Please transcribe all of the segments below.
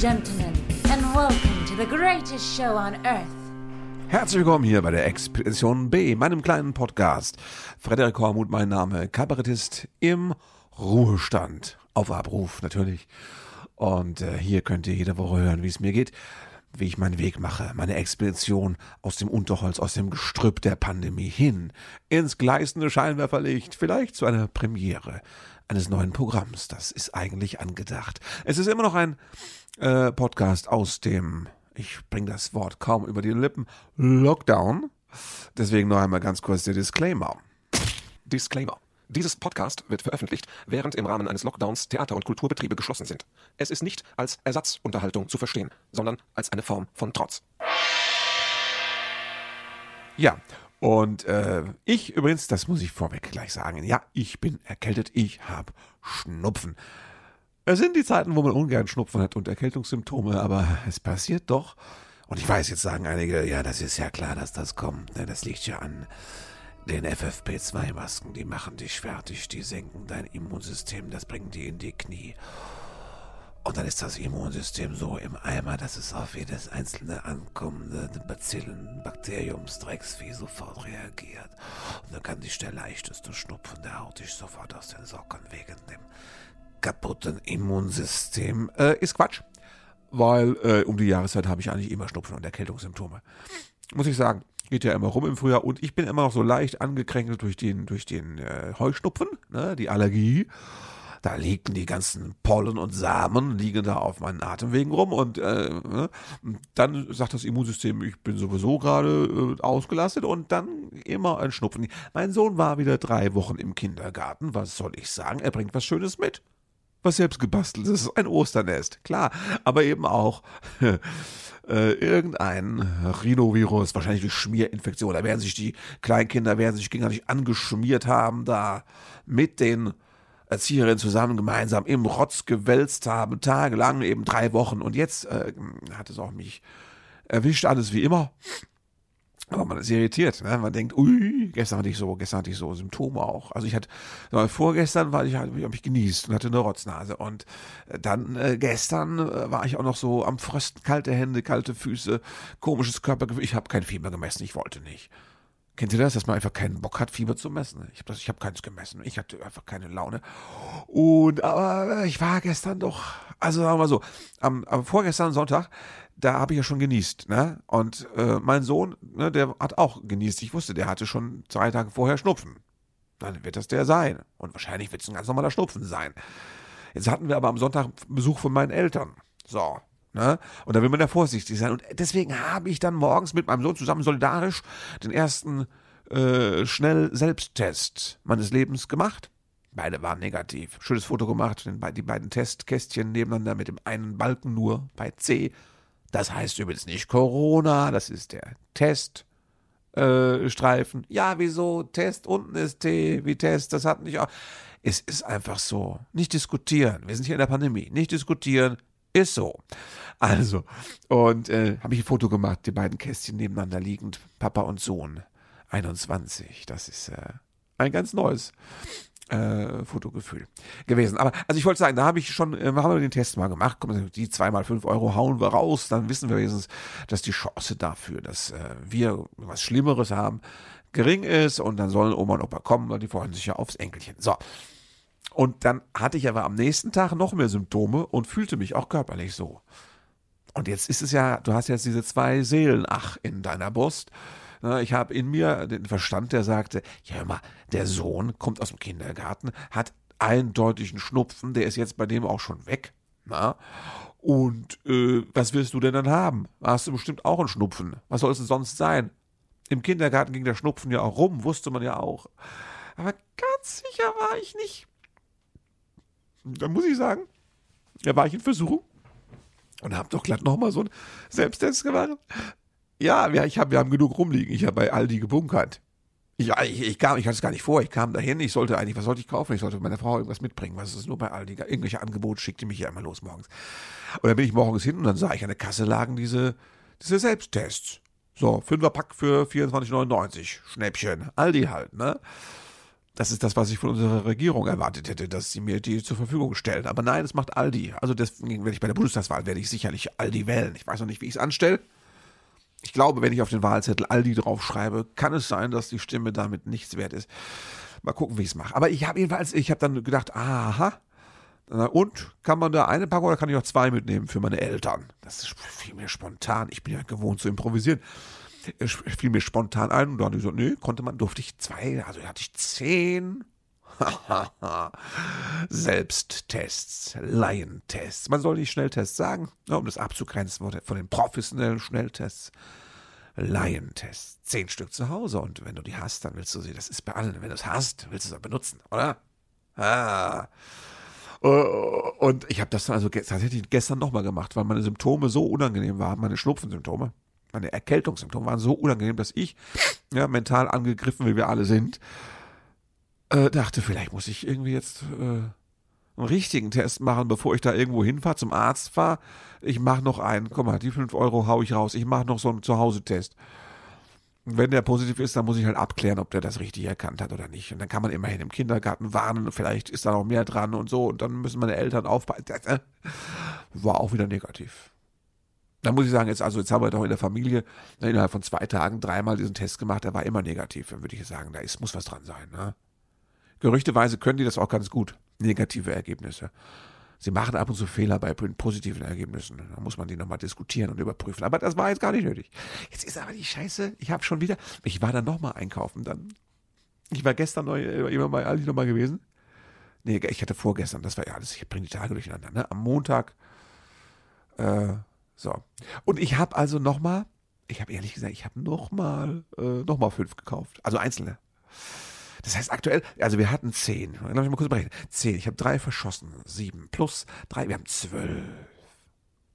gentlemen, and welcome to the greatest show on earth. Herzlich willkommen hier bei der Expedition B, meinem kleinen Podcast. Frederik Hormuth, mein Name, Kabarettist im Ruhestand. Auf Abruf natürlich. Und äh, hier könnt ihr jede Woche hören, wie es mir geht, wie ich meinen Weg mache, meine Expedition aus dem Unterholz, aus dem Gestrüpp der Pandemie hin ins gleißende Scheinwerferlicht, vielleicht zu einer Premiere eines neuen Programms. Das ist eigentlich angedacht. Es ist immer noch ein äh, Podcast aus dem, ich bringe das Wort kaum über die Lippen, Lockdown. Deswegen noch einmal ganz kurz der Disclaimer. Disclaimer. Dieses Podcast wird veröffentlicht, während im Rahmen eines Lockdowns Theater- und Kulturbetriebe geschlossen sind. Es ist nicht als Ersatzunterhaltung zu verstehen, sondern als eine Form von Trotz. Ja, und äh, ich übrigens, das muss ich vorweg gleich sagen, ja, ich bin erkältet, ich habe Schnupfen. Es sind die Zeiten, wo man ungern Schnupfen hat und Erkältungssymptome, aber es passiert doch. Und ich weiß, jetzt sagen einige, ja, das ist ja klar, dass das kommt. Ne? Das liegt ja an den FFP2-Masken. Die machen dich fertig, die senken dein Immunsystem, das bringt die in die Knie. Und dann ist das Immunsystem so im Eimer, dass es auf jedes einzelne ankommende Bazillen, Bakteriumsdrecksvieh sofort reagiert. Und dann kann dich der leichteste Schnupfen, der haut dich sofort aus den Socken wegen dem kaputten Immunsystem. Äh, ist Quatsch. Weil äh, um die Jahreszeit habe ich eigentlich immer Schnupfen und Erkältungssymptome. Muss ich sagen. Geht ja immer rum im Frühjahr und ich bin immer noch so leicht angekränkelt durch den, durch den äh, Heuschnupfen, ne, die Allergie. Da liegen die ganzen Pollen und Samen, liegen da auf meinen Atemwegen rum und äh, ne, dann sagt das Immunsystem, ich bin sowieso gerade äh, ausgelastet und dann immer ein Schnupfen. Mein Sohn war wieder drei Wochen im Kindergarten. Was soll ich sagen? Er bringt was Schönes mit. Was selbst gebastelt. Ist ein Osternest, klar. Aber eben auch äh, irgendein Rhinovirus, wahrscheinlich die Schmierinfektion. Da werden sich die Kleinkinder, werden sich gegenseitig angeschmiert haben, da mit den Erzieherinnen zusammen gemeinsam im Rotz gewälzt haben, tagelang, eben drei Wochen. Und jetzt äh, hat es auch mich erwischt, alles wie immer. Aber man ist irritiert, ne? Man denkt, ui, gestern hatte ich so, gestern hatte ich so Symptome auch. Also ich hatte, vorgestern war ich, habe ich genießt und hatte eine Rotznase. Und dann äh, gestern äh, war ich auch noch so am Frösten, kalte Hände, kalte Füße, komisches Körpergefühl. Ich habe kein Fieber gemessen, ich wollte nicht. Kennt ihr das, dass man einfach keinen Bock hat, Fieber zu messen? Ich habe hab keins gemessen. Ich hatte einfach keine Laune. Und aber ich war gestern doch, also sagen wir mal so, am, am vorgestern Sonntag, da habe ich ja schon genießt, ne? Und äh, mein Sohn, ne, der hat auch genießt. Ich wusste, der hatte schon zwei Tage vorher Schnupfen. Dann wird das der sein. Und wahrscheinlich wird es ein ganz normaler Schnupfen sein. Jetzt hatten wir aber am Sonntag Besuch von meinen Eltern. So, Ne? Und da will man ja vorsichtig sein. Und deswegen habe ich dann morgens mit meinem Sohn zusammen solidarisch den ersten äh, Schnell-Selbsttest meines Lebens gemacht. Beide waren negativ. Schönes Foto gemacht, die beiden Testkästchen nebeneinander mit dem einen Balken nur bei C. Das heißt übrigens nicht Corona, das ist der Teststreifen. Äh, ja, wieso? Test, unten ist T, wie Test, das hat nicht auch. Es ist einfach so. Nicht diskutieren. Wir sind hier in der Pandemie. Nicht diskutieren, ist so. Also, und äh, habe ich ein Foto gemacht, die beiden Kästchen nebeneinander liegend, Papa und Sohn, 21. Das ist äh, ein ganz neues äh, Fotogefühl gewesen. Aber also ich wollte sagen, da habe ich schon, äh, haben wir den Test mal gemacht. Komm, die zweimal fünf Euro hauen wir raus, dann wissen wir wenigstens, dass die Chance dafür, dass äh, wir was Schlimmeres haben, gering ist und dann sollen Oma und Opa kommen, weil die freuen sich ja aufs Enkelchen. So. Und dann hatte ich aber am nächsten Tag noch mehr Symptome und fühlte mich auch körperlich so. Und jetzt ist es ja, du hast jetzt diese zwei Seelen, ach, in deiner Brust. Ich habe in mir den Verstand, der sagte, ja hör mal, der Sohn kommt aus dem Kindergarten, hat eindeutigen Schnupfen, der ist jetzt bei dem auch schon weg. Na? Und äh, was willst du denn dann haben? Hast du bestimmt auch einen Schnupfen. Was soll es denn sonst sein? Im Kindergarten ging der Schnupfen ja auch rum, wusste man ja auch. Aber ganz sicher war ich nicht. Da muss ich sagen, da war ich in Versuchung und habe doch glatt nochmal so einen Selbsttest gemacht. Ja, wir, ich hab, wir haben genug rumliegen. Ich habe bei Aldi gebunkert. Ich, ich, ich, kam, ich hatte es gar nicht vor. Ich kam dahin. Ich sollte eigentlich, was sollte ich kaufen? Ich sollte meiner Frau irgendwas mitbringen. Was ist nur bei Aldi? Irgendwelche Angebote schickte mich ja immer los morgens. Und dann bin ich morgens hin und dann sah ich an der Kasse lagen diese, diese Selbsttests. So, Fünferpack für 24,99. Schnäppchen. Aldi halt, ne? Das ist das, was ich von unserer Regierung erwartet hätte, dass sie mir die zur Verfügung stellen. Aber nein, das macht Aldi. Also deswegen werde ich bei der Bundestagswahl werde ich sicherlich Aldi wählen. Ich weiß noch nicht, wie ich es anstelle. Ich glaube, wenn ich auf den Wahlzettel Aldi draufschreibe, kann es sein, dass die Stimme damit nichts wert ist. Mal gucken, wie ich es mache. Aber ich habe jedenfalls, ich habe dann gedacht, aha, und kann man da eine Packung oder kann ich auch zwei mitnehmen für meine Eltern? Das ist viel mehr spontan. Ich bin ja gewohnt zu improvisieren. Fiel mir spontan ein und dann ich so, nö, konnte man, durfte ich zwei, also hatte ich zehn. Selbsttests, Laientests. Man soll nicht Schnelltests sagen, um das abzugrenzen von den professionellen Schnelltests. Laientests. Zehn Stück zu Hause und wenn du die hast, dann willst du sie, das ist bei allen, wenn du es hast, willst du es auch benutzen, oder? Ah. Und ich habe das dann also tatsächlich gestern nochmal gemacht, weil meine Symptome so unangenehm waren, meine Schnupfensymptome meine Erkältungssymptome waren so unangenehm, dass ich, ja, mental angegriffen, wie wir alle sind, äh, dachte, vielleicht muss ich irgendwie jetzt äh, einen richtigen Test machen, bevor ich da irgendwo hinfahre, zum Arzt fahre. Ich mache noch einen, guck mal, die 5 Euro hau ich raus. Ich mache noch so einen Zuhause-Test. Wenn der positiv ist, dann muss ich halt abklären, ob der das richtig erkannt hat oder nicht. Und dann kann man immerhin im Kindergarten warnen, vielleicht ist da noch mehr dran und so. Und dann müssen meine Eltern aufpassen. Äh, war auch wieder negativ. Da muss ich sagen, jetzt, also jetzt haben wir doch in der Familie innerhalb von zwei Tagen dreimal diesen Test gemacht, der war immer negativ. Dann würde ich sagen, da ist, muss was dran sein. Ne? Gerüchteweise können die das auch ganz gut, negative Ergebnisse. Sie machen ab und zu Fehler bei positiven Ergebnissen. Da muss man die nochmal diskutieren und überprüfen. Aber das war jetzt gar nicht nötig. Jetzt ist aber die Scheiße, ich habe schon wieder, ich war dann nochmal einkaufen dann. Ich war gestern neu, äh, immer bei Aldi nochmal gewesen. Nee, ich hatte vorgestern, das war ja alles, ich bringe die Tage durcheinander. Ne? Am Montag äh, so. Und ich habe also nochmal, ich habe ehrlich gesagt, ich habe nochmal, äh, nochmal fünf gekauft. Also einzelne. Das heißt aktuell, also wir hatten zehn. Lass mich mal kurz berechnen. Zehn. Ich habe drei verschossen. Sieben plus drei. Wir haben zwölf.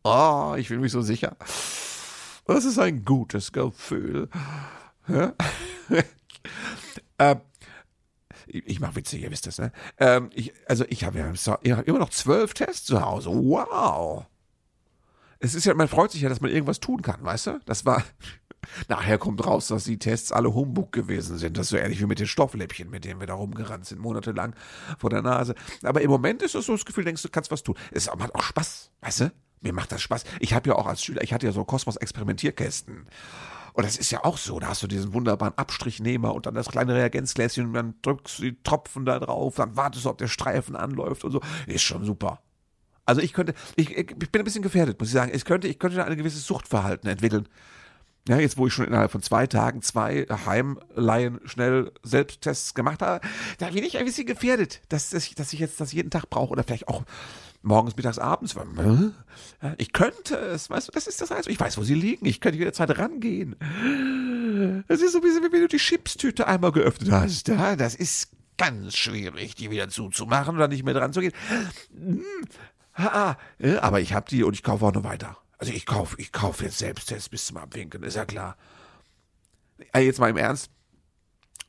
Oh, ich fühle mich so sicher. Das ist ein gutes Gefühl. Ja? ähm, ich, ich mache Witze, ihr wisst das, ne? Ähm, ich, also ich habe ja immer noch zwölf Tests zu Hause. Wow es ist ja, man freut sich ja, dass man irgendwas tun kann, weißt du? Das war, nachher kommt raus, dass die Tests alle Humbug gewesen sind. Das ist so ähnlich wie mit den Stoffläppchen, mit denen wir da rumgerannt sind, monatelang vor der Nase. Aber im Moment ist es so das Gefühl, denkst du, kannst was tun. Es macht auch Spaß, weißt du? Mir macht das Spaß. Ich habe ja auch als Schüler, ich hatte ja so Kosmos-Experimentierkästen. Und das ist ja auch so, da hast du diesen wunderbaren Abstrichnehmer und dann das kleine Reagenzgläschen und dann drückst du die Tropfen da drauf, dann wartest du, ob der Streifen anläuft und so. Ist schon super. Also ich könnte, ich, ich bin ein bisschen gefährdet, muss ich sagen. Ich könnte, ich könnte ein gewisses Suchtverhalten entwickeln. Ja, jetzt wo ich schon innerhalb von zwei Tagen zwei Heimleihen schnell Selbsttests gemacht habe, da bin ich ein bisschen gefährdet, dass, dass, ich, dass ich jetzt das jeden Tag brauche oder vielleicht auch morgens, mittags, abends. Ich könnte es, weißt du, das ist das heißt, ich weiß, wo sie liegen, ich könnte jederzeit rangehen. Das ist so ein bisschen, wie wenn du die Chipstüte einmal geöffnet hast. Das ist ganz schwierig, die wieder zuzumachen oder nicht mehr dran zu gehen. Ha, ha, aber ich habe die und ich kaufe auch noch weiter. Also ich kaufe, ich kaufe jetzt Selbsttest bis zum Abwinken, ist ja klar. Jetzt mal im Ernst.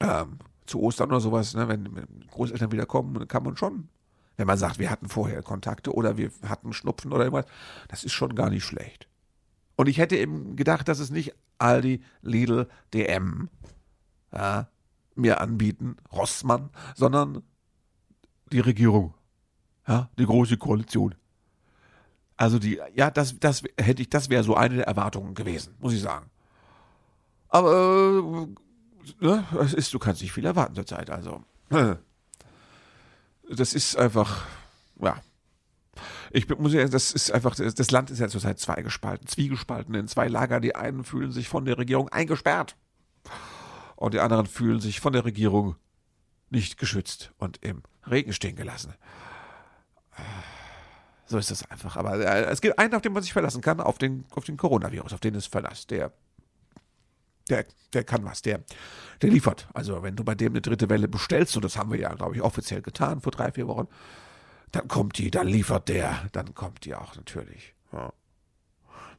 Ähm, zu Ostern oder sowas, ne, wenn Großeltern wiederkommen, kann man schon, wenn man sagt, wir hatten vorher Kontakte oder wir hatten Schnupfen oder irgendwas, das ist schon gar nicht schlecht. Und ich hätte eben gedacht, dass es nicht Aldi, Lidl, DM ja, mir anbieten, Rossmann, sondern die Regierung. Ja, die große Koalition. Also die, ja, das, das hätte ich, das wäre so eine der Erwartungen gewesen, muss ich sagen. Aber äh, ne, es ist, du kannst nicht viel erwarten zur Zeit, also. Das ist einfach, ja. Ich muss ja, das ist einfach, das Land ist ja zurzeit zweigespalten, zwiegespalten in zwei Lager. Die einen fühlen sich von der Regierung eingesperrt und die anderen fühlen sich von der Regierung nicht geschützt und im Regen stehen gelassen. So ist das einfach. Aber äh, es gibt einen, auf den man sich verlassen kann, auf den, auf den Coronavirus, auf den ist Verlass. Der, der, der kann was, der, der liefert. Also wenn du bei dem eine dritte Welle bestellst, und das haben wir ja, glaube ich, offiziell getan vor drei, vier Wochen, dann kommt die, dann liefert der, dann kommt die auch natürlich. Ja.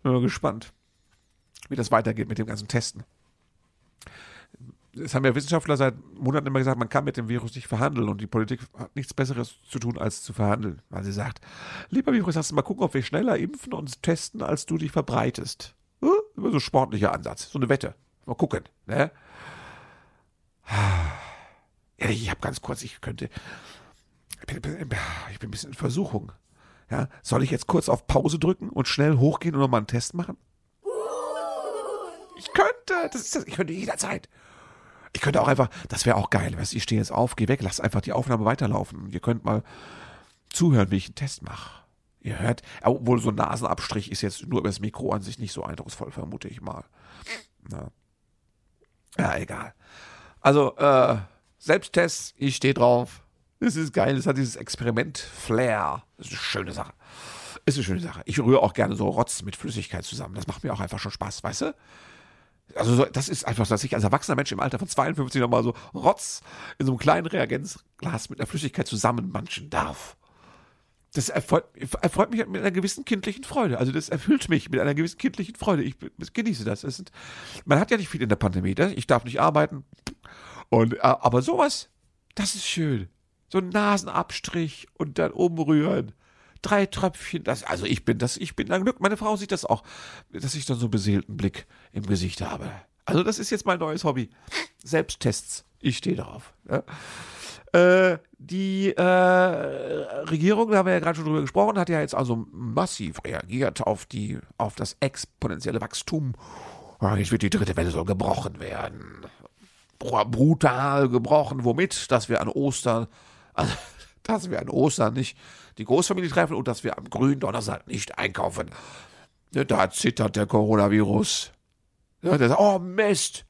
Bin mal gespannt, wie das weitergeht mit dem ganzen Testen es haben ja Wissenschaftler seit Monaten immer gesagt, man kann mit dem Virus nicht verhandeln und die Politik hat nichts Besseres zu tun, als zu verhandeln. Weil sie sagt, lieber Virus, lass uns mal gucken, ob wir schneller impfen und testen, als du dich verbreitest. Hm? Immer so sportlicher Ansatz, so eine Wette. Mal gucken. Ne? Ich habe ganz kurz, ich könnte. Ich bin, ich bin ein bisschen in Versuchung. Ja, soll ich jetzt kurz auf Pause drücken und schnell hochgehen und nochmal einen Test machen? Ich könnte, das ist das, ich könnte jederzeit. Ich könnte auch einfach, das wäre auch geil, weißt ich stehe jetzt auf, geh weg, lass einfach die Aufnahme weiterlaufen. Ihr könnt mal zuhören, wie ich einen Test mache. Ihr hört, obwohl so ein Nasenabstrich ist jetzt nur über das Mikro an sich nicht so eindrucksvoll, vermute ich mal. Na. Ja, egal. Also, äh, Selbsttests, ich stehe drauf. Das ist geil, das hat dieses Experiment-Flair. Das ist eine schöne Sache. Ist eine schöne Sache. Ich rühre auch gerne so Rotz mit Flüssigkeit zusammen. Das macht mir auch einfach schon Spaß, weißt du? Also so, das ist einfach, dass ich als erwachsener Mensch im Alter von 52 nochmal so Rotz in so einem kleinen Reagenzglas mit einer Flüssigkeit zusammenmanschen darf. Das erfreut, erfreut, mich mit einer gewissen kindlichen Freude. Also das erfüllt mich mit einer gewissen kindlichen Freude. Ich, ich genieße das. Sind, man hat ja nicht viel in der Pandemie. Ne? Ich darf nicht arbeiten. Und, äh, aber sowas, das ist schön. So ein Nasenabstrich und dann umrühren. Drei Tröpfchen, das, also ich bin das, ich bin ein Glück. Meine Frau sieht das auch, dass ich dann so einen beseelten Blick im Gesicht habe. Also das ist jetzt mein neues Hobby. Selbsttests. Ich stehe drauf. Ja. Äh, die äh, Regierung, da haben wir ja gerade schon drüber gesprochen, hat ja jetzt also massiv reagiert auf die, auf das exponentielle Wachstum. Jetzt wird die dritte Welle soll gebrochen werden. Brutal gebrochen. Womit? Dass wir an Ostern, also, dass wir an Ostern nicht die Großfamilie treffen und dass wir am grünen Donnerstag nicht einkaufen. Da zittert der Coronavirus. Ja, der sagt, oh Mist.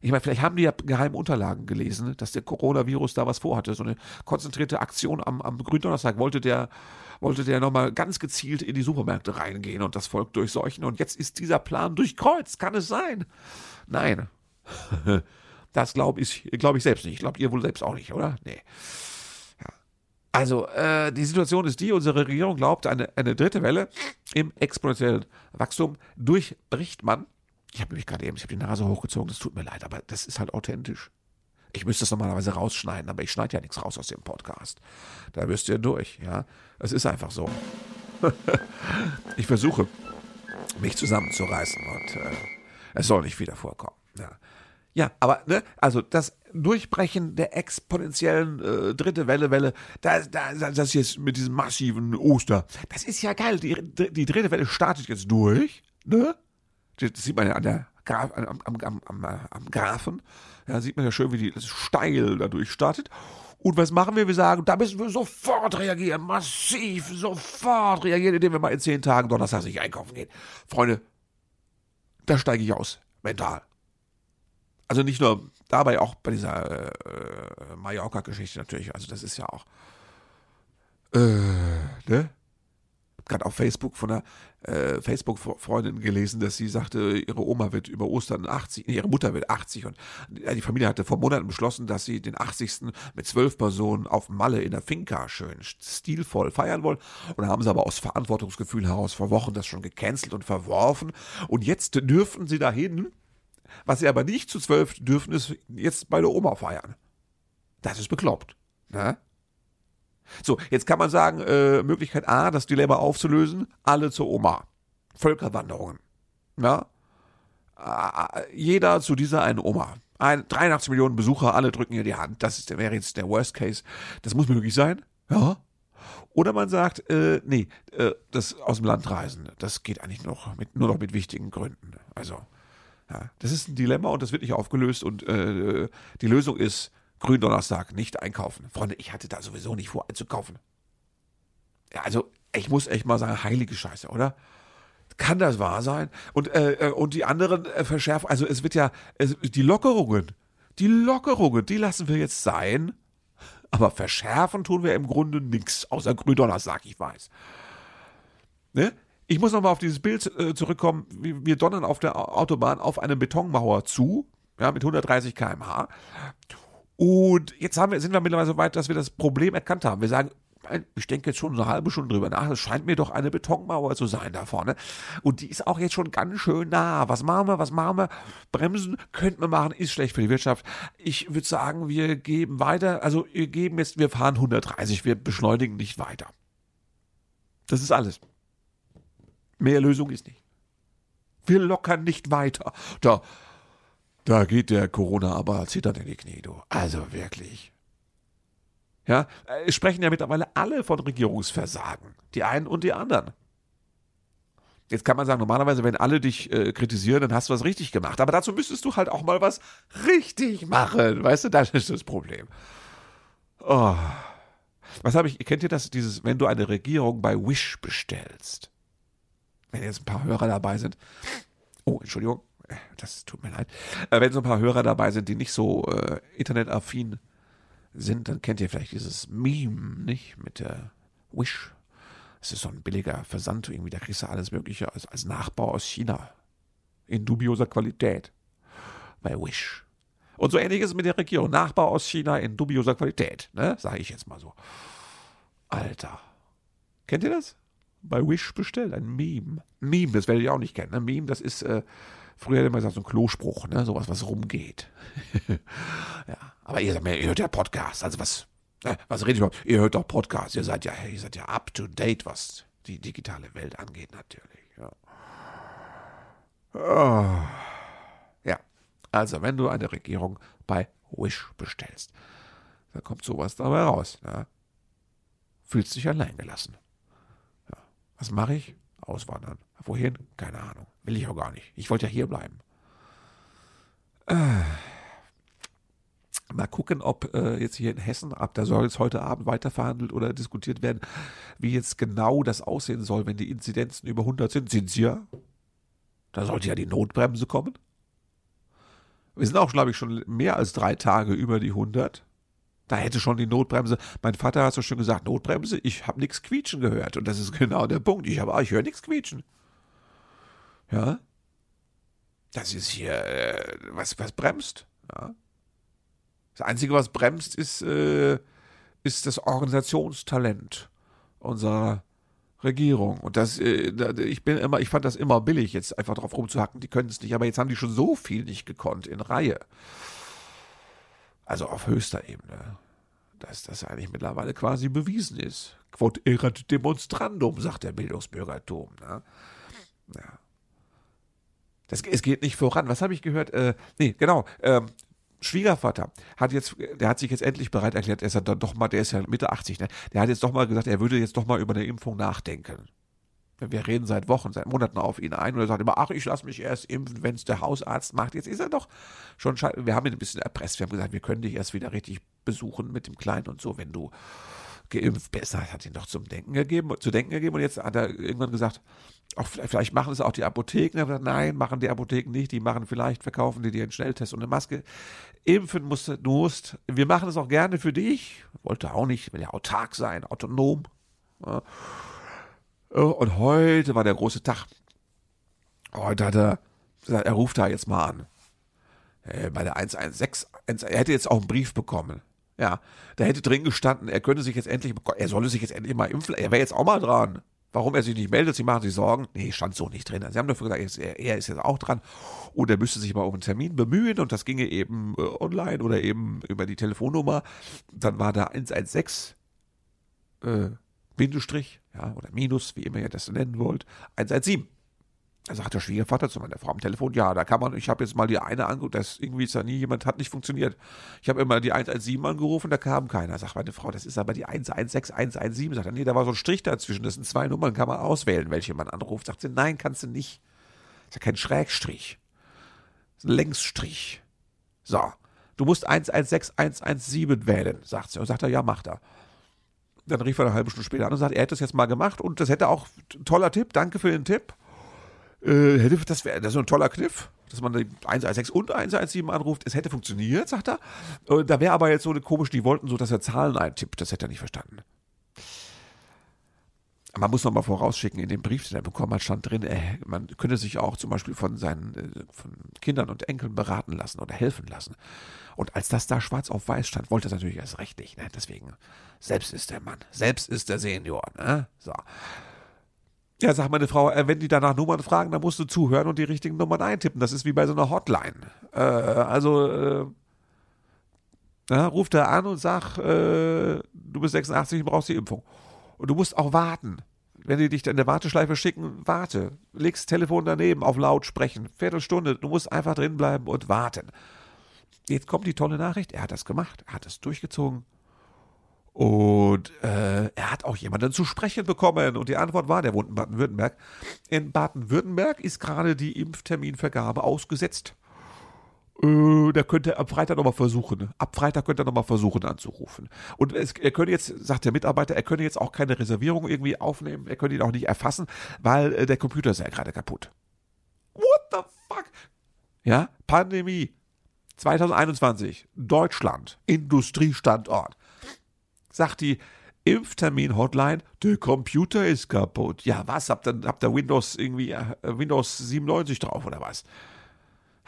Ich meine, vielleicht haben die ja geheime Unterlagen gelesen, dass der Coronavirus da was vorhatte. So eine konzentrierte Aktion am, am Gründonnerstag wollte der, wollte der nochmal ganz gezielt in die Supermärkte reingehen und das Volk durchseuchen. Und jetzt ist dieser Plan durchkreuzt. Kann es sein? Nein. Das glaube ich, glaub ich selbst nicht. Glaubt ihr wohl selbst auch nicht, oder? Nee. Also, äh, die Situation ist die, unsere Regierung glaubt, eine, eine dritte Welle im exponentiellen Wachstum durchbricht man. Ich habe mich gerade eben, ich habe die Nase hochgezogen, das tut mir leid, aber das ist halt authentisch. Ich müsste das normalerweise rausschneiden, aber ich schneide ja nichts raus aus dem Podcast. Da müsst ihr durch, ja. Es ist einfach so. ich versuche, mich zusammenzureißen und äh, es soll nicht wieder vorkommen. Ja. Ja, aber, ne, also das Durchbrechen der exponentiellen äh, dritte Welle, Welle, das, das, das jetzt mit diesem massiven Oster, das ist ja geil. Die, die dritte Welle startet jetzt durch, ne? Das sieht man ja an der Graf, am, am, am, am, Graphen. Ja, sieht man ja schön, wie die steil dadurch startet. Und was machen wir? Wir sagen, da müssen wir sofort reagieren, massiv sofort reagieren, indem wir mal in zehn Tagen Donnerstag nicht einkaufen gehen. Freunde, da steige ich aus, mental. Also nicht nur dabei, auch bei dieser äh, Mallorca-Geschichte natürlich. Also das ist ja auch, äh, ne? Gerade auf Facebook von einer äh, Facebook-Freundin gelesen, dass sie sagte, ihre Oma wird über Ostern 80, ihre Mutter wird 80 und die Familie hatte vor Monaten beschlossen, dass sie den 80. mit zwölf Personen auf Malle in der Finca schön stilvoll feiern wollen und haben sie aber aus Verantwortungsgefühl heraus vor Wochen das schon gecancelt und verworfen und jetzt dürfen sie dahin was sie aber nicht zu zwölf dürfen, ist jetzt bei der Oma feiern. Das ist bekloppt. Ne? So, jetzt kann man sagen, äh, Möglichkeit A, das Dilemma aufzulösen, alle zur Oma. Völkerwanderungen. Ja? Äh, jeder zu dieser einen Oma. Ein, 83 Millionen Besucher, alle drücken ihr die Hand. Das ist, wäre jetzt der Worst Case. Das muss möglich sein. Ja. Oder man sagt, äh, nee, äh, das aus dem Land reisen, das geht eigentlich noch mit, nur noch mit wichtigen Gründen. Also, ja, das ist ein Dilemma und das wird nicht aufgelöst und äh, die Lösung ist Gründonnerstag nicht einkaufen. Freunde, ich hatte da sowieso nicht vor einzukaufen. Ja, also ich muss echt mal sagen, heilige Scheiße, oder? Kann das wahr sein? Und, äh, äh und die anderen äh, verschärfen, also es wird ja, es, die Lockerungen, die Lockerungen, die lassen wir jetzt sein. Aber verschärfen tun wir im Grunde nichts, außer Gründonnerstag, ich weiß. Ne? Ich muss nochmal auf dieses Bild äh, zurückkommen. Wir, donnern auf der Autobahn auf eine Betonmauer zu, ja, mit 130 km/h. Und jetzt wir, sind wir mittlerweile so weit, dass wir das Problem erkannt haben. Wir sagen, ich denke jetzt schon eine halbe Stunde drüber nach. Es scheint mir doch eine Betonmauer zu sein da vorne. Und die ist auch jetzt schon ganz schön nah. Was machen wir? Was machen wir? Bremsen könnten wir machen, ist schlecht für die Wirtschaft. Ich würde sagen, wir geben weiter. Also wir geben jetzt, wir fahren 130, wir beschleunigen nicht weiter. Das ist alles. Mehr Lösung ist nicht. Wir lockern nicht weiter. Da, Da geht der Corona aber zitternd in die Knie, du. Also wirklich. Ja, es sprechen ja mittlerweile alle von Regierungsversagen. Die einen und die anderen. Jetzt kann man sagen, normalerweise, wenn alle dich äh, kritisieren, dann hast du was richtig gemacht. Aber dazu müsstest du halt auch mal was richtig machen. Weißt du, das ist das Problem. Oh. Was habe ich, kennt ihr das, dieses, wenn du eine Regierung bei Wish bestellst? Wenn jetzt ein paar Hörer dabei sind. Oh, Entschuldigung, das tut mir leid. Äh, wenn so ein paar Hörer dabei sind, die nicht so äh, internetaffin sind, dann kennt ihr vielleicht dieses Meme, nicht? Mit der Wish es ist so ein billiger Versand irgendwie, da kriegst du alles Mögliche als, als Nachbau aus China. In dubioser Qualität. Bei Wish. Und so ähnlich ist es mit der Regierung. Nachbau aus China in dubioser Qualität, ne? Sage ich jetzt mal so. Alter. Kennt ihr das? Bei Wish bestellt, ein Meme. Meme, das werdet ihr auch nicht kennen. Ne? Meme, das ist, äh, früher hätte man gesagt, so ein Klospruch, ne? Sowas, was rumgeht. ja. Aber ihr, ihr hört ja Podcast, also was, äh, was redet überhaupt? Ihr hört doch Podcasts. Ihr seid ja, ihr seid ja up to date, was die digitale Welt angeht, natürlich. Ja. Oh. ja. Also, wenn du eine Regierung bei Wish bestellst, dann kommt sowas dabei raus. Ja. Fühlst dich allein gelassen. Was mache ich? Auswandern. Wohin? Keine Ahnung. Will ich auch gar nicht. Ich wollte ja hier bleiben. Äh. Mal gucken, ob äh, jetzt hier in Hessen, ab da soll es heute Abend weiter verhandelt oder diskutiert werden, wie jetzt genau das aussehen soll, wenn die Inzidenzen über 100 sind. Sind sie ja. Da sollte ja die Notbremse kommen. Wir sind auch, glaube ich, schon mehr als drei Tage über die 100. Da hätte schon die Notbremse. Mein Vater hat so schön gesagt: Notbremse, ich habe nichts quietschen gehört. Und das ist genau der Punkt. Ich, hab, ich höre nichts quietschen. Ja. Das ist hier, äh, was, was bremst. Ja. Das Einzige, was bremst, ist, äh, ist das Organisationstalent unserer Regierung. Und das, äh, ich bin immer, ich fand das immer billig, jetzt einfach drauf rumzuhacken, die können es nicht, aber jetzt haben die schon so viel nicht gekonnt in Reihe. Also auf höchster Ebene. Dass das eigentlich mittlerweile quasi bewiesen ist. Quod erat demonstrandum, sagt der Bildungsbürgertum. Ne? Ja. Das, es geht nicht voran. Was habe ich gehört? Äh, nee, genau. Ähm, Schwiegervater hat jetzt, der hat sich jetzt endlich bereit erklärt, er ist dann doch mal, der ist ja Mitte 80, ne? Der hat jetzt doch mal gesagt, er würde jetzt doch mal über eine Impfung nachdenken. Wir reden seit Wochen, seit Monaten auf ihn ein und er sagt immer, ach, ich lasse mich erst impfen, wenn es der Hausarzt macht. Jetzt ist er doch schon, wir haben ihn ein bisschen erpresst. Wir haben gesagt, wir können dich erst wieder richtig besuchen mit dem Kleinen und so, wenn du geimpft bist. Das hat ihn doch zum Denken gegeben, zu denken gegeben und jetzt hat er irgendwann gesagt, auch vielleicht machen es auch die Apotheken. Er hat gesagt, nein, machen die Apotheken nicht. Die machen vielleicht, verkaufen die dir einen Schnelltest und eine Maske. Impfen musst du musst. Wir machen es auch gerne für dich. Wollte auch nicht, will ja autark sein, autonom. Und heute war der große Tag. Heute hat er gesagt, er ruft da jetzt mal an. Bei der 116, er hätte jetzt auch einen Brief bekommen. Ja, da hätte drin gestanden, er könnte sich jetzt endlich, er solle sich jetzt endlich mal impfen. Er wäre jetzt auch mal dran. Warum er sich nicht meldet, sie machen sich Sorgen. Nee, stand so nicht drin. Sie haben dafür gesagt, er ist jetzt auch dran. Und er müsste sich mal um einen Termin bemühen und das ginge eben äh, online oder eben über die Telefonnummer. Dann war da 116 äh, Bindestrich, ja, oder Minus, wie immer ihr das nennen wollt, 117. Also hat der Schwiegervater zu meiner Frau am Telefon, ja, da kann man, ich habe jetzt mal die eine angerufen, das irgendwie ist da nie jemand, hat nicht funktioniert. Ich habe immer die 117 angerufen, da kam keiner. Sagt meine Frau, das ist aber die 116, 117. Sagt er, nee, da war so ein Strich dazwischen, das sind zwei Nummern, kann man auswählen, welche man anruft. Sagt sie, nein, kannst du nicht. Das ist ja kein Schrägstrich. Das ist ein Längsstrich. So, du musst 116, 117 wählen, sagt sie. Und sagt er, ja, macht er. Dann rief er eine halbe Stunde später an und sagt, er hätte es jetzt mal gemacht und das hätte auch, toller Tipp, danke für den Tipp. Äh, hätte, das wäre das so ein toller Kniff, dass man die 116 und 117 anruft. Es hätte funktioniert, sagt er. Äh, da wäre aber jetzt so eine komisch, die wollten so, dass er Zahlen eintippt. Das hätte er nicht verstanden. Man muss noch mal vorausschicken, in dem Brief, den er bekommen hat, stand drin, äh, man könnte sich auch zum Beispiel von seinen äh, von Kindern und Enkeln beraten lassen oder helfen lassen. Und als das da schwarz auf weiß stand, wollte er natürlich erst recht nicht. Ne? Deswegen, selbst ist der Mann, selbst ist der Senior. Ne? So. Ja, sagt meine Frau, äh, wenn die danach Nummern fragen, dann musst du zuhören und die richtigen Nummern eintippen. Das ist wie bei so einer Hotline. Äh, also, äh, ja, ruft er an und sagt, äh, du bist 86 und brauchst die Impfung. Und du musst auch warten. wenn die dich in der Warteschleife schicken, warte. Legst Telefon daneben, auf laut sprechen. Viertelstunde, du musst einfach drin bleiben und warten. Jetzt kommt die tolle Nachricht, er hat das gemacht, er hat es durchgezogen. Und äh, er hat auch jemanden zu sprechen bekommen. Und die Antwort war, der wohnt in Baden-Württemberg. In Baden-Württemberg ist gerade die Impfterminvergabe ausgesetzt. Äh, da könnte ab Freitag nochmal versuchen. Ab Freitag könnte er nochmal versuchen anzurufen. Und es, er könnte jetzt, sagt der Mitarbeiter, er könnte jetzt auch keine Reservierung irgendwie aufnehmen. Er könnte ihn auch nicht erfassen, weil äh, der Computer ist ja gerade kaputt. What the fuck? Ja, Pandemie. 2021. Deutschland. Industriestandort sagt die Impftermin-Hotline, der Computer ist kaputt. Ja, was? Habt ihr, habt ihr Windows irgendwie, äh, Windows 97 drauf oder was?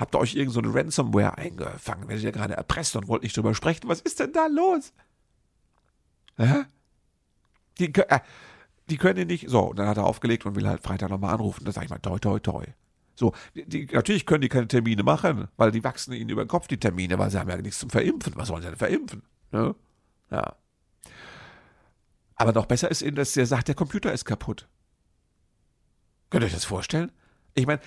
Habt ihr euch irgendeine so Ransomware eingefangen, wenn ihr gerade erpresst und wollt nicht drüber sprechen? Was ist denn da los? Hä? Die, äh, die können ihr nicht. So, und dann hat er aufgelegt und will halt Freitag nochmal anrufen. Da sag ich mal, toi, toi, toi. So, die, natürlich können die keine Termine machen, weil die wachsen ihnen über den Kopf, die Termine, weil sie haben ja nichts zum Verimpfen. Was sollen sie denn verimpfen? Ne? Ja. Aber noch besser ist, dass der sagt, der Computer ist kaputt. Könnt ihr euch das vorstellen? Ich meine,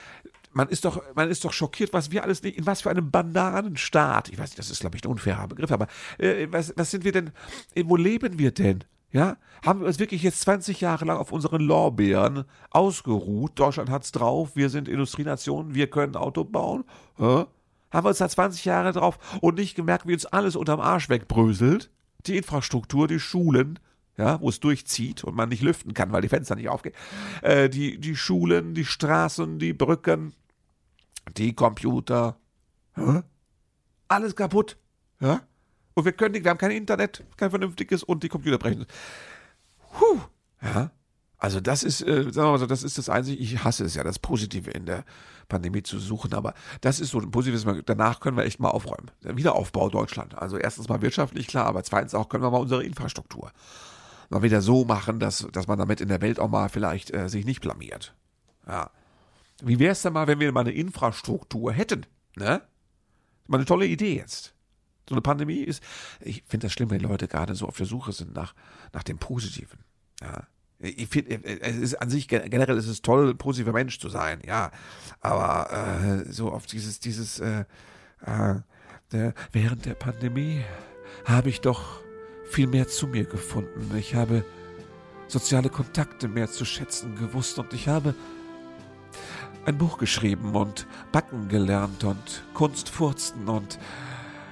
man ist doch, man ist doch schockiert, was wir alles nicht, in was für einem Bananenstaat, ich weiß nicht, das ist, glaube ich, ein unfairer Begriff, aber äh, was, was sind wir denn, wo leben wir denn? Ja, haben wir uns wirklich jetzt 20 Jahre lang auf unseren Lorbeeren ausgeruht? Deutschland hat's drauf, wir sind Industrienation, wir können Auto bauen. Hä? Haben wir uns da 20 Jahre drauf und nicht gemerkt, wie uns alles unterm Arsch wegbröselt? Die Infrastruktur, die Schulen, ja, wo es durchzieht und man nicht lüften kann, weil die Fenster nicht aufgehen. Äh, die, die Schulen, die Straßen, die Brücken, die Computer. Hä? Alles kaputt. Ja? Und wir können nicht, wir haben kein Internet, kein vernünftiges und die Computer brechen. Puh. Ja. Also das ist, äh, sagen wir mal so, das ist das Einzige, ich hasse es ja, das Positive in der Pandemie zu suchen, aber das ist so ein positives, danach können wir echt mal aufräumen. Wiederaufbau Deutschland. Also erstens mal wirtschaftlich klar, aber zweitens auch können wir mal unsere Infrastruktur mal wieder so machen, dass, dass man damit in der Welt auch mal vielleicht äh, sich nicht blamiert. Ja. Wie wäre es denn mal, wenn wir mal eine Infrastruktur hätten? Ne? Mal eine tolle Idee jetzt. So eine Pandemie ist. Ich finde das schlimm, wenn Leute gerade so auf der Suche sind nach, nach dem Positiven. Ja. Ich finde, äh, es ist an sich generell ist es toll, ein positiver Mensch zu sein, ja. Aber äh, so auf dieses, dieses, äh, äh, der, während der Pandemie habe ich doch viel mehr zu mir gefunden. Ich habe soziale Kontakte mehr zu schätzen gewusst und ich habe ein Buch geschrieben und backen gelernt und Kunst furzen und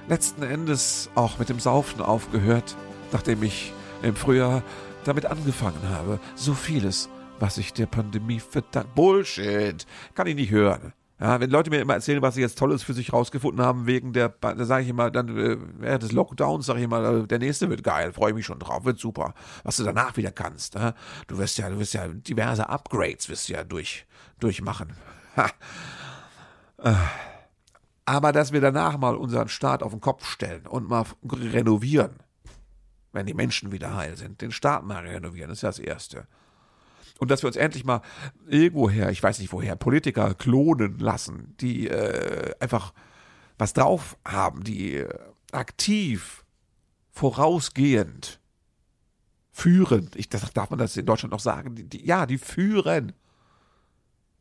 letzten Endes auch mit dem Saufen aufgehört, nachdem ich im Frühjahr damit angefangen habe. So vieles, was ich der Pandemie verdankt. Bullshit! Kann ich nicht hören. Ja, wenn Leute mir immer erzählen, was sie jetzt Tolles für sich rausgefunden haben, wegen der, da sage ich immer, dann äh, des Lockdowns sage ich immer, äh, der nächste wird geil, freue ich mich schon drauf, wird super. Was du danach wieder kannst, ja? du wirst ja, du wirst ja diverse Upgrades wirst du ja durch, durchmachen. Äh. Aber dass wir danach mal unseren Staat auf den Kopf stellen und mal renovieren, wenn die Menschen wieder heil sind, den Staat mal renovieren, ist ja das Erste und dass wir uns endlich mal irgendwoher, ich weiß nicht woher, Politiker klonen lassen, die äh, einfach was drauf haben, die äh, aktiv, vorausgehend, führend, ich, das, darf man das in Deutschland noch sagen, die, die, ja, die führen.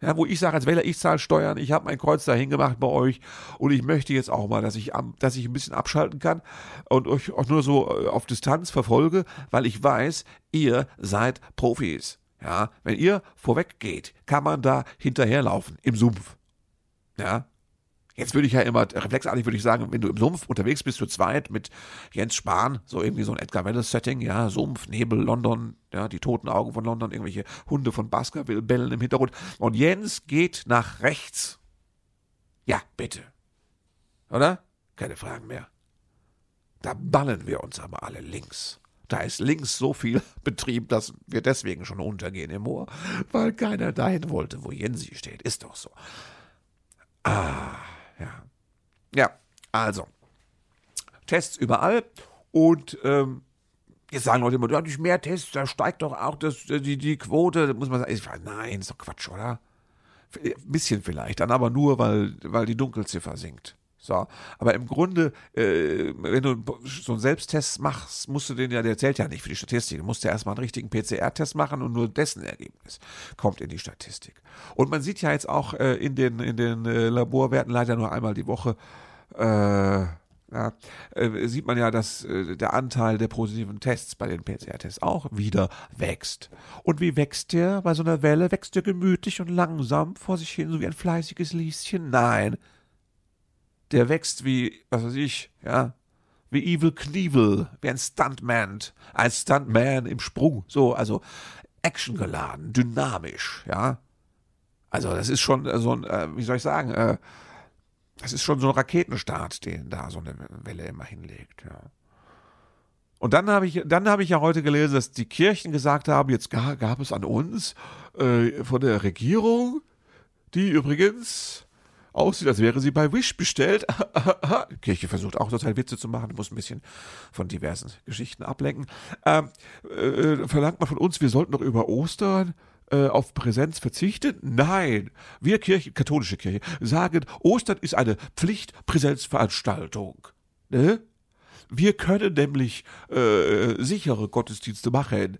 Ja, wo ich sage als Wähler, ich zahle Steuern, ich habe mein Kreuz dahin gemacht bei euch und ich möchte jetzt auch mal, dass ich, dass ich ein bisschen abschalten kann und euch auch nur so äh, auf Distanz verfolge, weil ich weiß, ihr seid Profis. Ja, wenn ihr vorweg geht, kann man da hinterherlaufen im Sumpf. Ja, Jetzt würde ich ja immer, reflexartig würde ich sagen, wenn du im Sumpf unterwegs bist, zu zweit mit Jens Spahn, so irgendwie so ein Edgar Wallace-Setting, ja, Sumpf, Nebel, London, ja, die toten Augen von London, irgendwelche Hunde von Baskerville bellen im Hintergrund. Und Jens geht nach rechts. Ja, bitte. Oder? Keine Fragen mehr. Da ballen wir uns aber alle links. Da ist links so viel Betrieb, dass wir deswegen schon untergehen im Moor, weil keiner dahin wollte, wo Jensi steht. Ist doch so. Ah, ja. Ja, also. Tests überall und ähm, Jetzt sagen Leute immer, du hast mehr Tests, da steigt doch auch das, die, die Quote. Da muss man sagen, ich, nein, ist doch Quatsch, oder? Ein bisschen vielleicht, dann aber nur, weil, weil die Dunkelziffer sinkt. So, aber im Grunde, äh, wenn du so einen Selbsttest machst, musst du den ja, der zählt ja nicht für die Statistik. Du musst ja erstmal einen richtigen PCR-Test machen und nur dessen Ergebnis kommt in die Statistik. Und man sieht ja jetzt auch äh, in den, in den äh, Laborwerten leider nur einmal die Woche, äh, ja, äh, sieht man ja, dass äh, der Anteil der positiven Tests bei den PCR-Tests auch wieder wächst. Und wie wächst der bei so einer Welle? Wächst der gemütlich und langsam vor sich hin, so wie ein fleißiges Lieschen? Nein. Der wächst wie, was weiß ich, ja, wie Evil Knievel, wie ein Stuntman, ein Stuntman im Sprung, so, also actiongeladen, dynamisch, ja. Also das ist schon so ein, äh, wie soll ich sagen, äh, das ist schon so ein Raketenstart, den da so eine Welle immer hinlegt, ja. Und dann habe ich, dann habe ich ja heute gelesen, dass die Kirchen gesagt haben, jetzt gab, gab es an uns äh, von der Regierung, die übrigens aussieht, als wäre sie bei Wish bestellt. Kirche versucht auch total Witze zu machen, muss ein bisschen von diversen Geschichten ablenken. Ähm, äh, verlangt man von uns, wir sollten doch über Ostern äh, auf Präsenz verzichten? Nein, wir Kirche, katholische Kirche, sagen, Ostern ist eine Pflichtpräsenzveranstaltung. Ne? Wir können nämlich äh, sichere Gottesdienste machen.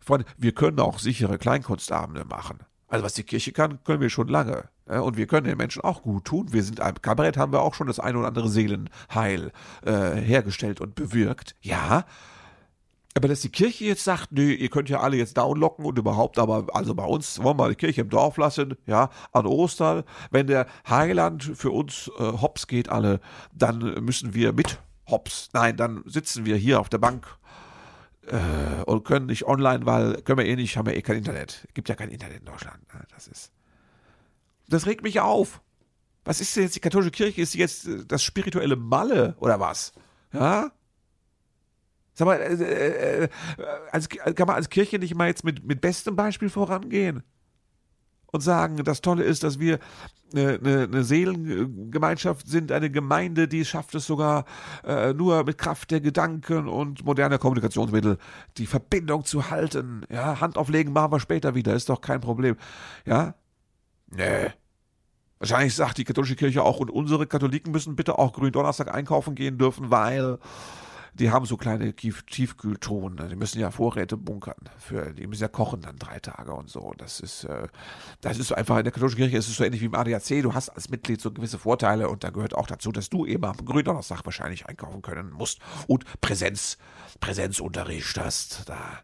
Freunde, wir können auch sichere Kleinkunstabende machen. Also was die Kirche kann, können wir schon lange. Und wir können den Menschen auch gut tun. Wir sind am Kabarett haben wir auch schon das ein oder andere Seelenheil äh, hergestellt und bewirkt. Ja. Aber dass die Kirche jetzt sagt, nö, ihr könnt ja alle jetzt downlocken und überhaupt, aber also bei uns wollen wir die Kirche im Dorf lassen, ja, an Ostern. Wenn der Heiland für uns äh, hops geht alle, dann müssen wir mit hops. Nein, dann sitzen wir hier auf der Bank äh, und können nicht online, weil können wir eh nicht, haben wir eh kein Internet. Gibt ja kein Internet in Deutschland. Ne? Das ist. Das regt mich auf. Was ist denn jetzt die katholische Kirche? Ist sie jetzt äh, das spirituelle Malle oder was? Ja? Sag mal, äh, äh, äh als, kann man als Kirche nicht mal jetzt mit, mit bestem Beispiel vorangehen? und sagen, das Tolle ist, dass wir eine, eine, eine Seelengemeinschaft sind, eine Gemeinde, die schafft es sogar äh, nur mit Kraft der Gedanken und moderner Kommunikationsmittel die Verbindung zu halten. Ja, Hand auflegen machen wir später wieder, ist doch kein Problem. Ja? Nee. Wahrscheinlich sagt die katholische Kirche auch, und unsere Katholiken müssen bitte auch Gründonnerstag einkaufen gehen dürfen, weil die haben so kleine Tiefkühltruhen. Die müssen ja Vorräte bunkern. Für, die müssen ja kochen dann drei Tage und so. Das ist, äh, das ist einfach in der katholischen Kirche ist so ähnlich wie im ADAC. Du hast als Mitglied so gewisse Vorteile und da gehört auch dazu, dass du eben am Gründonnerstag wahrscheinlich einkaufen können musst und Präsenz, Präsenzunterricht hast da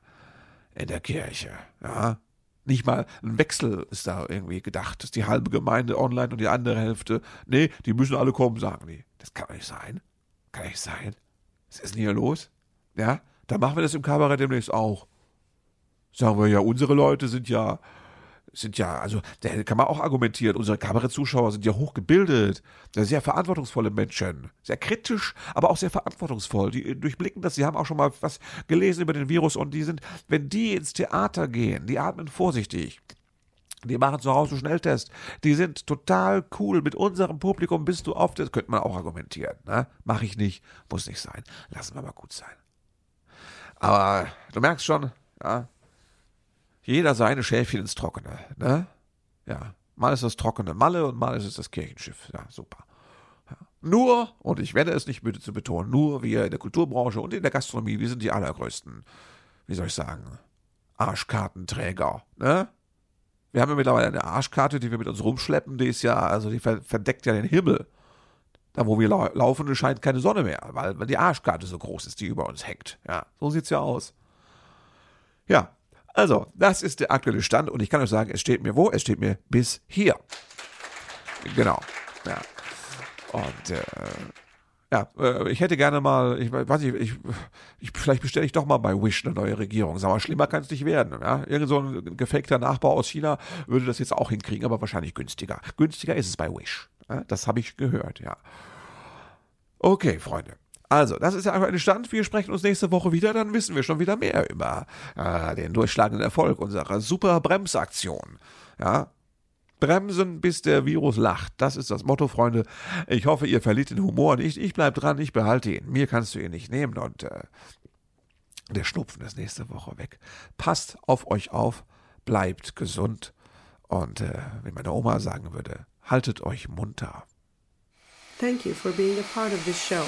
in der Kirche. Ja. Nicht mal ein Wechsel ist da irgendwie gedacht, dass die halbe Gemeinde online und die andere Hälfte, nee, die müssen alle kommen, sagen die. Das kann doch nicht sein. Kann nicht sein. Was ist denn hier los? Ja, da machen wir das im Kabarett demnächst auch. Sagen wir ja, unsere Leute sind ja, sind ja, also, da kann man auch argumentieren, unsere Kabarettzuschauer sind ja hochgebildet, sehr verantwortungsvolle Menschen, sehr kritisch, aber auch sehr verantwortungsvoll. Die durchblicken das, sie haben auch schon mal was gelesen über den Virus und die sind, wenn die ins Theater gehen, die atmen vorsichtig. Die machen zu Hause Schnelltest. Die sind total cool. Mit unserem Publikum bist du auf das. Könnte man auch argumentieren. Ne? Mache ich nicht. Muss nicht sein. Lassen wir mal gut sein. Aber du merkst schon, ja. Jeder seine Schäfchen ins Trockene. Ne? Ja. Mal ist das trockene Malle und mal ist es das Kirchenschiff. Ja, super. Ja. Nur, und ich werde es nicht müde zu betonen, nur wir in der Kulturbranche und in der Gastronomie, wir sind die allergrößten, wie soll ich sagen, Arschkartenträger. Ne? Wir haben ja mittlerweile eine Arschkarte, die wir mit uns rumschleppen, die ist ja, also die verdeckt ja den Himmel. Da, wo wir lau laufen, scheint keine Sonne mehr, weil, die Arschkarte so groß ist, die über uns hängt. Ja, so sieht's ja aus. Ja, also, das ist der aktuelle Stand und ich kann euch sagen, es steht mir wo? Es steht mir bis hier. Genau. Ja. Und äh, ja, äh, ich hätte gerne mal, ich weiß nicht, ich, ich, vielleicht bestelle ich doch mal bei Wish eine neue Regierung. Sag mal, schlimmer kann es nicht werden. Ja? Irgend so ein gefakter Nachbau aus China würde das jetzt auch hinkriegen, aber wahrscheinlich günstiger. Günstiger ist es bei Wish. Ja? Das habe ich gehört, ja. Okay, Freunde. Also, das ist ja einfach ein Stand. Wir sprechen uns nächste Woche wieder, dann wissen wir schon wieder mehr über äh, den durchschlagenden Erfolg unserer Super Bremsaktion. Ja, Bremsen, bis der Virus lacht. Das ist das Motto, Freunde. Ich hoffe, ihr verliert den Humor nicht. Ich bleib dran, ich behalte ihn. Mir kannst du ihn nicht nehmen und äh, der Schnupfen ist nächste Woche weg. Passt auf euch auf, bleibt gesund und äh, wie meine Oma sagen würde, haltet euch munter. Thank you for being a part of this show.